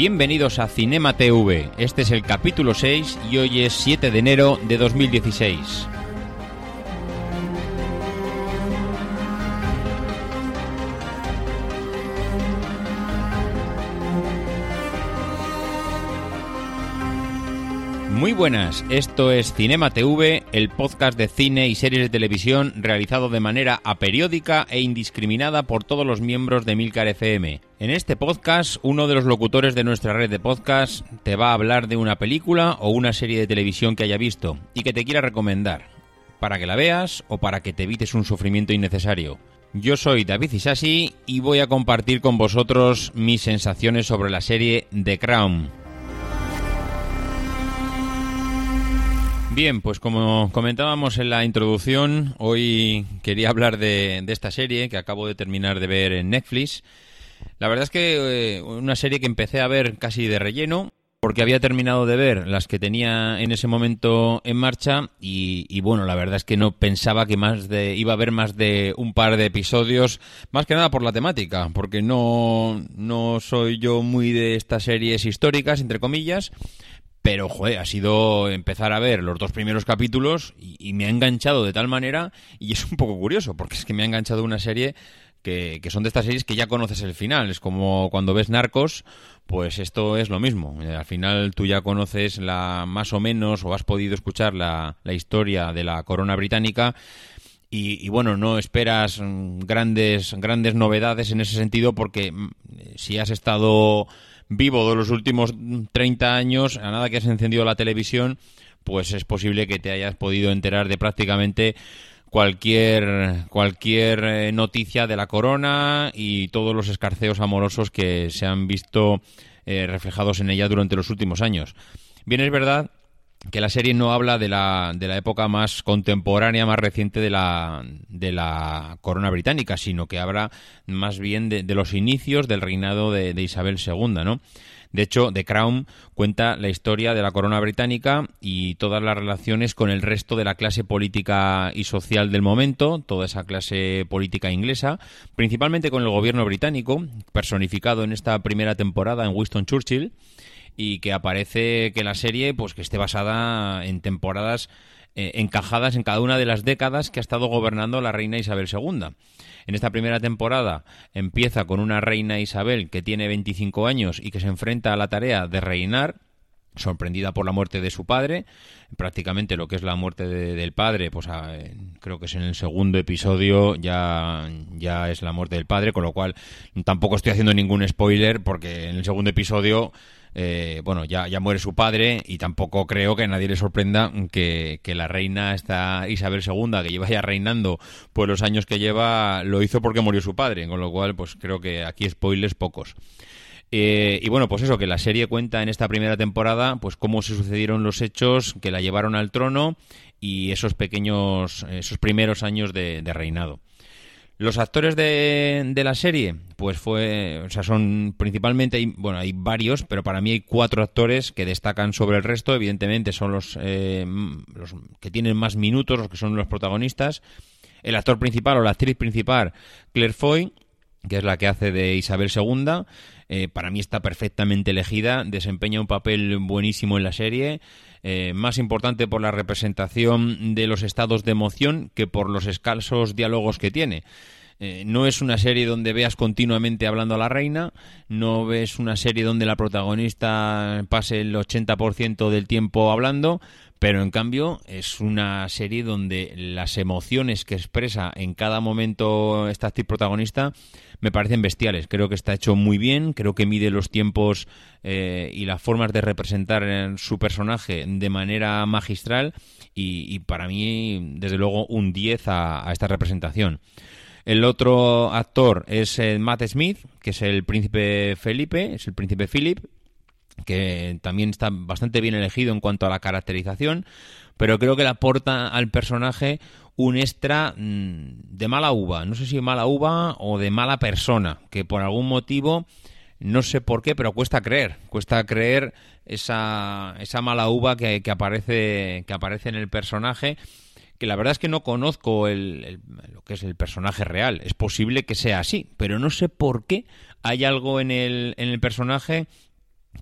Bienvenidos a Cinema TV. Este es el capítulo 6 y hoy es 7 de enero de 2016. Muy buenas, esto es Cinema TV, el podcast de cine y series de televisión realizado de manera aperiódica e indiscriminada por todos los miembros de Milcar FM. En este podcast, uno de los locutores de nuestra red de podcast te va a hablar de una película o una serie de televisión que haya visto y que te quiera recomendar, para que la veas o para que te evites un sufrimiento innecesario. Yo soy David Isasi y voy a compartir con vosotros mis sensaciones sobre la serie The Crown. Bien, pues como comentábamos en la introducción, hoy quería hablar de, esta serie que acabo de terminar de ver en Netflix. La verdad es que eh, una serie que empecé a ver casi de relleno, porque había terminado de ver las que tenía en ese momento en marcha y, y, bueno, la verdad es que no pensaba que más de iba a haber más de un par de episodios, más que nada por la temática, porque no no soy yo muy de estas series históricas entre comillas. Pero, joder, ha sido empezar a ver los dos primeros capítulos y, me ha enganchado de tal manera, y es un poco curioso, porque es que me ha enganchado una serie que, que, son de estas series que ya conoces el final. Es como cuando ves Narcos, pues esto es lo mismo. Eh, al final tú ya conoces la más o menos, o has podido escuchar la, la historia de la corona británica. Y, y, bueno, no esperas grandes, grandes novedades en ese sentido, porque mm, si has estado vivo de los últimos 30 años, a nada que has encendido la televisión, pues es posible que te hayas podido enterar de prácticamente cualquier cualquier eh, noticia de la corona y todos los escarceos amorosos que se han visto eh, reflejados en ella durante los últimos años. Bien es verdad que la serie no habla de la, de la época más contemporánea, más reciente de la, de la corona británica, sino que habla más bien de, los inicios del reinado de, de, Isabel II, ¿no? De hecho, The Crown cuenta la historia de la corona británica y todas las relaciones con el resto de la clase política y social del momento, toda esa clase política inglesa, principalmente con el gobierno británico, personificado en esta primera temporada en Winston Churchill, y que aparece que la serie pues que esté basada en temporadas eh, encajadas en cada una de las décadas que ha estado gobernando la reina Isabel II. En esta primera temporada empieza con una reina Isabel que tiene 25 años y que se enfrenta a la tarea de reinar sorprendida por la muerte de su padre, prácticamente lo que es la muerte de, del padre, pues a, creo que es en el segundo episodio ya, ya es la muerte del padre, con lo cual tampoco estoy haciendo ningún spoiler porque en el segundo episodio eh, bueno, ya, ya muere su padre y tampoco creo que a nadie le sorprenda que, que, la reina esta Isabel II, que lleva ya reinando pues los años que lleva, lo hizo porque murió su padre, con lo cual pues creo que aquí spoilers pocos. Eh, y bueno, pues eso, que la serie cuenta en esta primera temporada, pues cómo se sucedieron los hechos que la llevaron al trono y esos pequeños, esos primeros años de, de reinado. Los actores de, la serie, pues fue, o sea, son principalmente, bueno, hay varios, pero para mí hay cuatro actores que destacan sobre el resto. Evidentemente son los, eh, los que tienen más minutos, los que son los protagonistas. El actor principal o la actriz principal, Claire Foy, que es la que hace de Isabel II, eh, para mí está perfectamente elegida, desempeña un papel buenísimo en la serie, eh, más importante por la representación de los estados de emoción que por los escasos diálogos que tiene. Eh, no es una serie donde veas continuamente hablando a la reina, no ves una serie donde la protagonista pase el 80% del tiempo hablando, pero en cambio es una serie donde las emociones que expresa en cada momento esta actriz protagonista me parecen bestiales. Creo que está hecho muy bien, creo que mide los tiempos eh, y las formas de representar su personaje de manera magistral y, y para mí, desde luego, un 10 a, a esta representación. El otro actor es Matt Smith, que es el príncipe Felipe, es el príncipe Philip, que también está bastante bien elegido en cuanto a la caracterización, pero creo que le aporta al personaje un extra mm, de mala uva, no sé si mala uva o de mala persona, que por algún motivo, no sé por qué, pero cuesta creer, cuesta creer esa, esa mala uva que, que aparece, que aparece en el personaje que la verdad es que no conozco el, lo que es el personaje real. Es posible que sea así, pero no sé por qué hay algo en el, en el personaje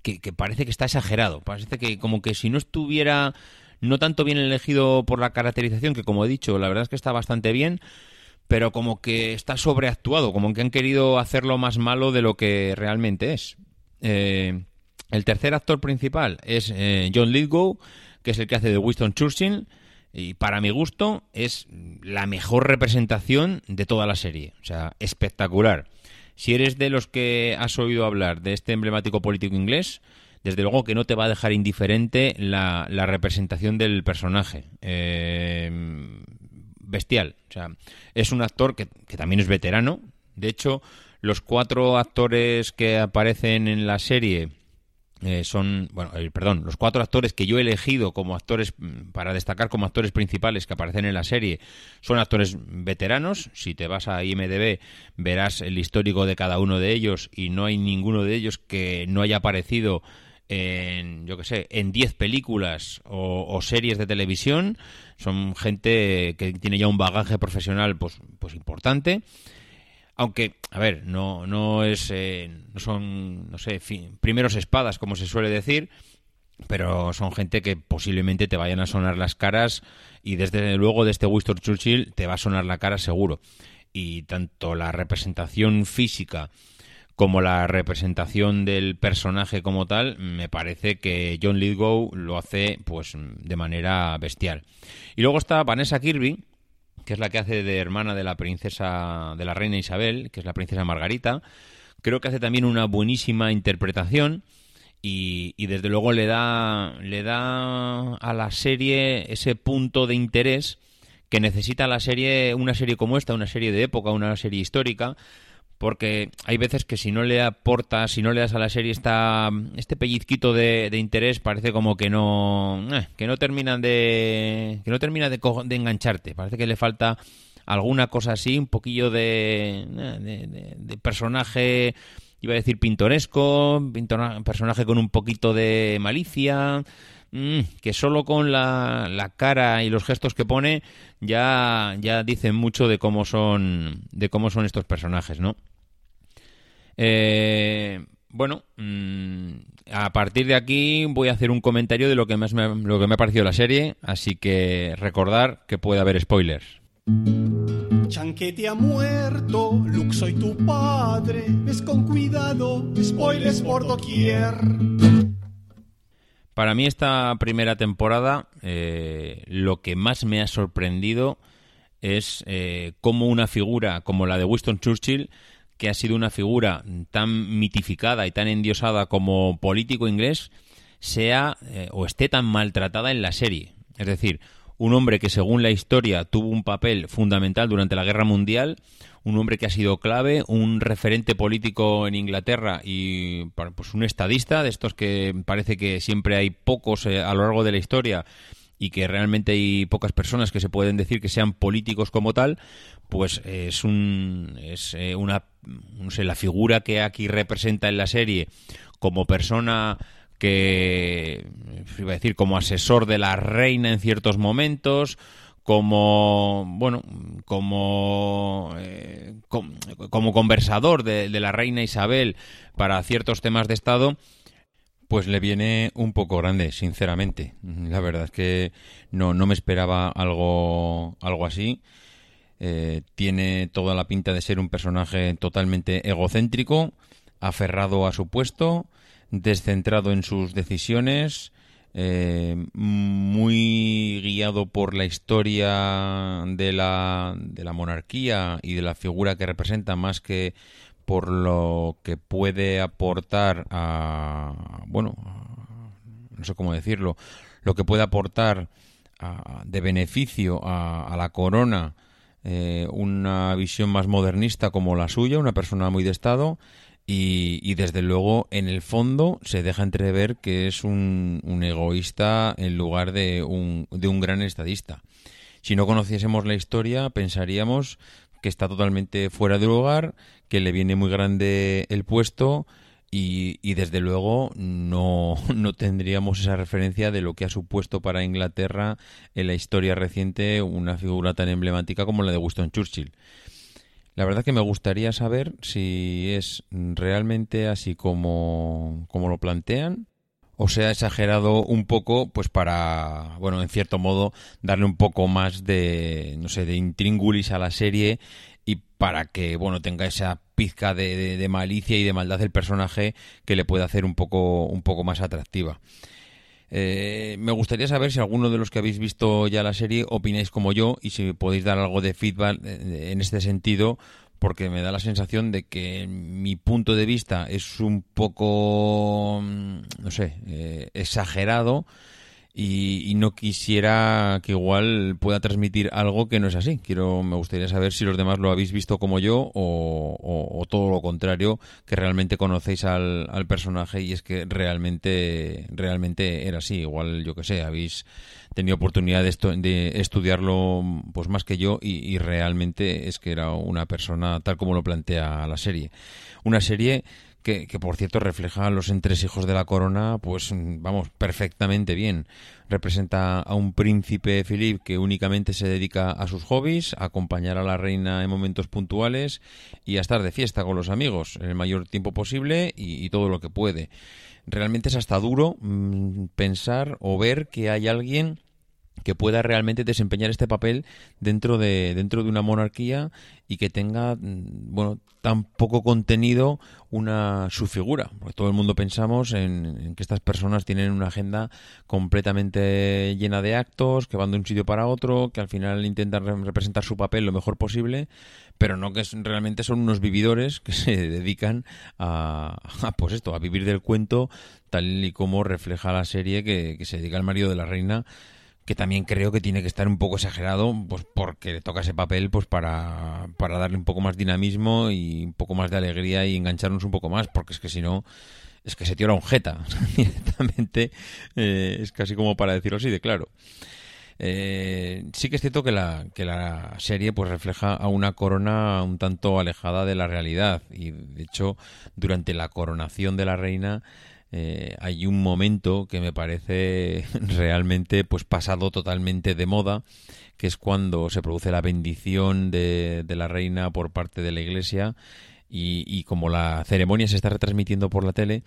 que, que, parece que está exagerado. Parece que como que si no estuviera no tanto bien elegido por la caracterización, que como he dicho, la verdad es que está bastante bien, pero como que está sobreactuado, como que han querido hacerlo más malo de lo que realmente es. Eh, el tercer actor principal es eh, John Lithgow, que es el que hace de Winston Churchill y para mi gusto es la mejor representación de toda la serie. O sea, espectacular. Si eres de los que has oído hablar de este emblemático político inglés, desde luego que no te va a dejar indiferente la, representación del personaje. Eh, bestial. O sea, es un actor que, que también es veterano. De hecho, los cuatro actores que aparecen en la serie eh, son, bueno, eh, perdón, los cuatro actores que yo he elegido como actores mm, para destacar como actores principales que aparecen en la serie son actores veteranos. Si te vas a IMDb verás el histórico de cada uno de ellos y no hay ninguno de ellos que no haya aparecido en, yo que sé, en 10 películas o, o, series de televisión. Son gente que tiene ya un bagaje profesional pues, pues importante aunque, a ver, no, no es, eh, no son, no sé, primeros espadas, como se suele decir, pero son gente que posiblemente te vayan a sonar las caras y desde luego de este Winston Churchill te va a sonar la cara seguro. Y tanto la representación física como la representación del personaje como tal, me parece que John Lithgow lo hace pues de manera bestial. Y luego está Vanessa Kirby, que es la que hace de hermana de la princesa, de la reina Isabel, que es la princesa Margarita. Creo que hace también una buenísima interpretación y, desde luego le da, le da a la serie ese punto de interés que necesita la serie, una serie como esta, una serie de época, una serie histórica, porque hay veces que si no le aportas, si no le das a la serie esta, este pellizquito de, interés, parece como que no, eh, que no terminan de, que no termina de, engancharte. Parece que le falta alguna cosa así, un poquillo de, eh, de, personaje, iba a decir pintoresco, personaje con un poquito de malicia. Mm, que solo con la, la, cara y los gestos que pone ya, ya dicen mucho de cómo son de cómo son estos personajes, ¿no? Eh, bueno, mm, a partir de aquí voy a hacer un comentario de lo que más me, lo que me ha parecido la serie, así que recordar que puede haber spoilers. Chanquete ha muerto, Luke soy tu padre, ves con cuidado, spoilers por doquier. Para mí esta primera temporada eh, lo que más me ha sorprendido es eh, cómo una figura como la de Winston Churchill que ha sido una figura tan mitificada y tan endiosada como político inglés sea eh, o esté tan maltratada en la serie. Es decir, un hombre que según la historia tuvo un papel fundamental durante la Guerra Mundial, un hombre que ha sido clave, un referente político en Inglaterra y pues un estadista de estos que parece que siempre hay pocos eh, a lo largo de la historia y que realmente hay pocas personas que se pueden decir que sean políticos como tal, pues es un eh, una no sé, la figura que aquí representa en la serie como persona que iba a decir como asesor de la reina en ciertos momentos, como bueno como eh, como, conversador de, la reina Isabel para ciertos temas de estado pues le viene un poco grande, sinceramente. La verdad es que no, no me esperaba algo, algo así. Eh, tiene toda la pinta de ser un personaje totalmente egocéntrico, aferrado a su puesto, descentrado en sus decisiones, eh, muy guiado por la historia de la, de la monarquía y de la figura que representa más que por lo que puede aportar a, bueno, no sé cómo decirlo, lo que puede aportar de beneficio a, la corona eh, una visión más modernista como la suya, una persona muy de Estado, Y, desde luego, en el fondo, se deja entrever que es un, un egoísta en lugar de un, de un gran estadista. Si no conociésemos la historia, pensaríamos que está totalmente fuera de lugar, que le viene muy grande el puesto y, y, desde luego no, no tendríamos esa referencia de lo que ha supuesto para Inglaterra en la historia reciente una figura tan emblemática como la de Winston Churchill. La verdad que me gustaría saber si es realmente así como, como lo plantean o se ha exagerado un poco pues para bueno en cierto modo darle un poco más de no sé de intríngulis a la serie y para que bueno tenga esa pizca de, malicia y de maldad el personaje que le pueda hacer un poco un poco más atractiva. Eh, me gustaría saber si alguno de los que habéis visto ya la serie opináis como yo y si podéis dar algo de feedback eh, en este sentido porque me da la sensación de que mi punto de vista es un poco, mm, no sé, eh, exagerado y, no quisiera que igual pueda transmitir algo que no es así. Quiero, me gustaría saber si los demás lo habéis visto como yo o, todo lo contrario, que realmente conocéis al, personaje y es que realmente, realmente era así. Igual, yo que sé, habéis tenido oportunidad de, de estudiarlo pues más que yo y, y realmente es que era una persona tal como lo plantea la serie. Una serie que, por cierto refleja a los entresijos de la corona, pues vamos, perfectamente bien. Representa a un príncipe Philip que únicamente se dedica a sus hobbies, a acompañar a la reina en momentos puntuales y a estar de fiesta con los amigos en el mayor tiempo posible y, todo lo que puede. Realmente es hasta duro mm, pensar o ver que hay alguien que pueda realmente desempeñar este papel dentro de dentro de una monarquía y que tenga mm, bueno tan poco contenido una su figura. Porque todo el mundo pensamos en, que estas personas tienen una agenda completamente llena de actos que van de un sitio para otro que al final intentan representar su papel lo mejor posible pero no que realmente son unos vividores que se dedican a, pues esto a vivir del cuento tal y como refleja la serie que, que se dedica al marido de la reina que también creo que tiene que estar un poco exagerado, pues porque le toca ese papel pues para, para darle un poco más dinamismo y un poco más de alegría y engancharnos un poco más, porque es que si no, es que se tira un jeta directamente, eh, es casi como para decirlo así de claro. Eh, sí que es cierto que la, que la serie pues refleja a una corona un tanto alejada de la realidad y de hecho durante la coronación de la reina eh, hay un momento que me parece realmente pues pasado totalmente de moda, que es cuando se produce la bendición de, la reina por parte de la iglesia y, como la ceremonia se está retransmitiendo por la tele,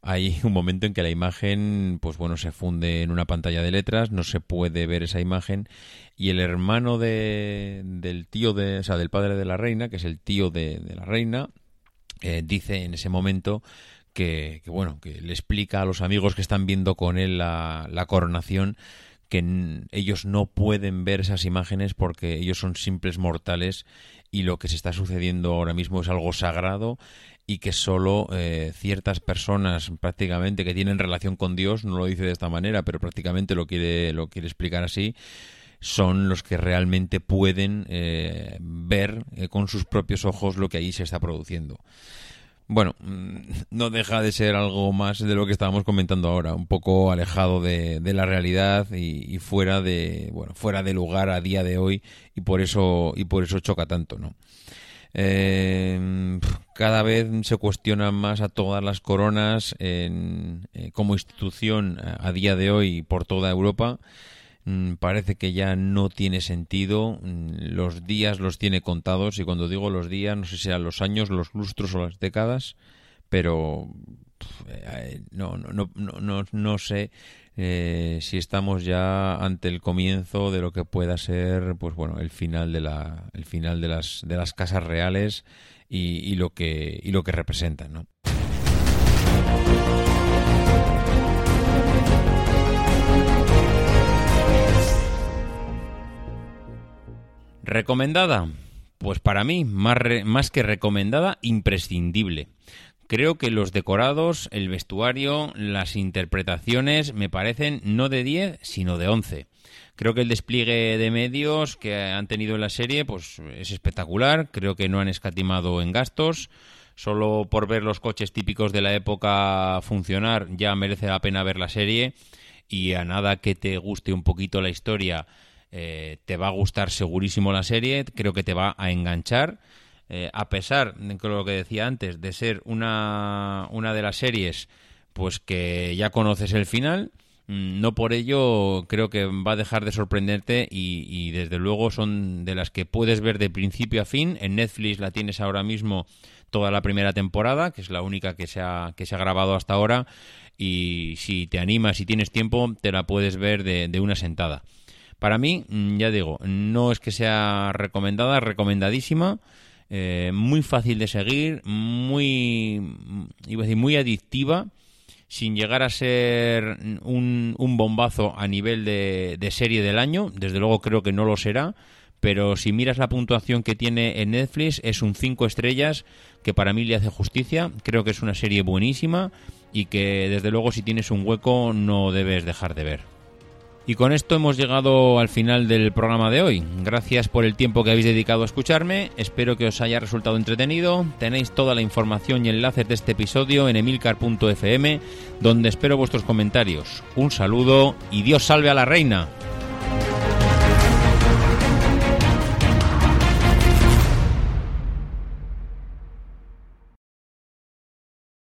hay un momento en que la imagen, pues bueno, se funde en una pantalla de letras, no se puede ver esa imagen y el hermano de, del tío de, o sea, del padre de la reina, que es el tío de, la reina, eh, dice en ese momento que, bueno, que le explica a los amigos que están viendo con él la, la coronación que ellos no pueden ver esas imágenes porque ellos son simples mortales y lo que se está sucediendo ahora mismo es algo sagrado y que solo eh, ciertas personas prácticamente que tienen relación con Dios, no lo dice de esta manera, pero prácticamente lo quiere, lo quiere explicar así, son los que realmente pueden eh, ver eh, con sus propios ojos lo que ahí se está produciendo bueno, mm, no deja de ser algo más de lo que estábamos comentando ahora, un poco alejado de, la realidad y, fuera de bueno, fuera de lugar a día de hoy y por eso y por eso choca tanto, ¿no? Eh, cada vez se cuestionan más a todas las coronas en, eh, como institución a día de hoy por toda Europa. Mm, parece que ya no tiene sentido, mm, los días los tiene contados y cuando digo los días no sé si sean los años, los lustros o las décadas, pero eh, no, no, no, no, no sé eh, si estamos ya ante el comienzo de lo que pueda ser pues bueno el final de la el final de las de las casas reales y, y lo que y lo que representan ¿no? ¿Recomendada? Pues para mí, más, más que recomendada, imprescindible. Creo que los decorados, el vestuario, las interpretaciones me parecen no de 10, sino de 11. Creo que el despliegue de medios que han tenido en la serie pues es espectacular, creo que no han escatimado en gastos, solo por ver los coches típicos de la época funcionar ya merece la pena ver la serie y a nada que te guste un poquito la historia eh, te va a gustar segurísimo la serie, creo que te va a enganchar. Eh, a pesar de lo que decía antes, de ser una, una de las series pues que ya conoces el final, mm, no por ello creo que va a dejar de sorprenderte y, desde luego son de las que puedes ver de principio a fin. En Netflix la tienes ahora mismo toda la primera temporada, que es la única que se ha, que se ha grabado hasta ahora y si te animas y tienes tiempo te la puedes ver de una sentada. Para mí, mm, ya digo, no es que sea recomendada, recomendadísima. Eh, muy fácil de seguir, muy, iba a decir, muy adictiva, sin llegar a ser un, un bombazo a nivel de, de, serie del año. Desde luego creo que no lo será. Pero si miras la puntuación que tiene en Netflix, es un 5 estrellas que para mí le hace justicia. Creo que es una serie buenísima y que desde luego si tienes un hueco no debes dejar de ver. Y con esto hemos llegado al final del programa de hoy. Gracias por el tiempo que habéis dedicado a escucharme. Espero que os haya resultado entretenido. Tenéis toda la información y enlaces de este episodio en emilcar.fm, donde espero vuestros comentarios. Un saludo y Dios salve a la reina.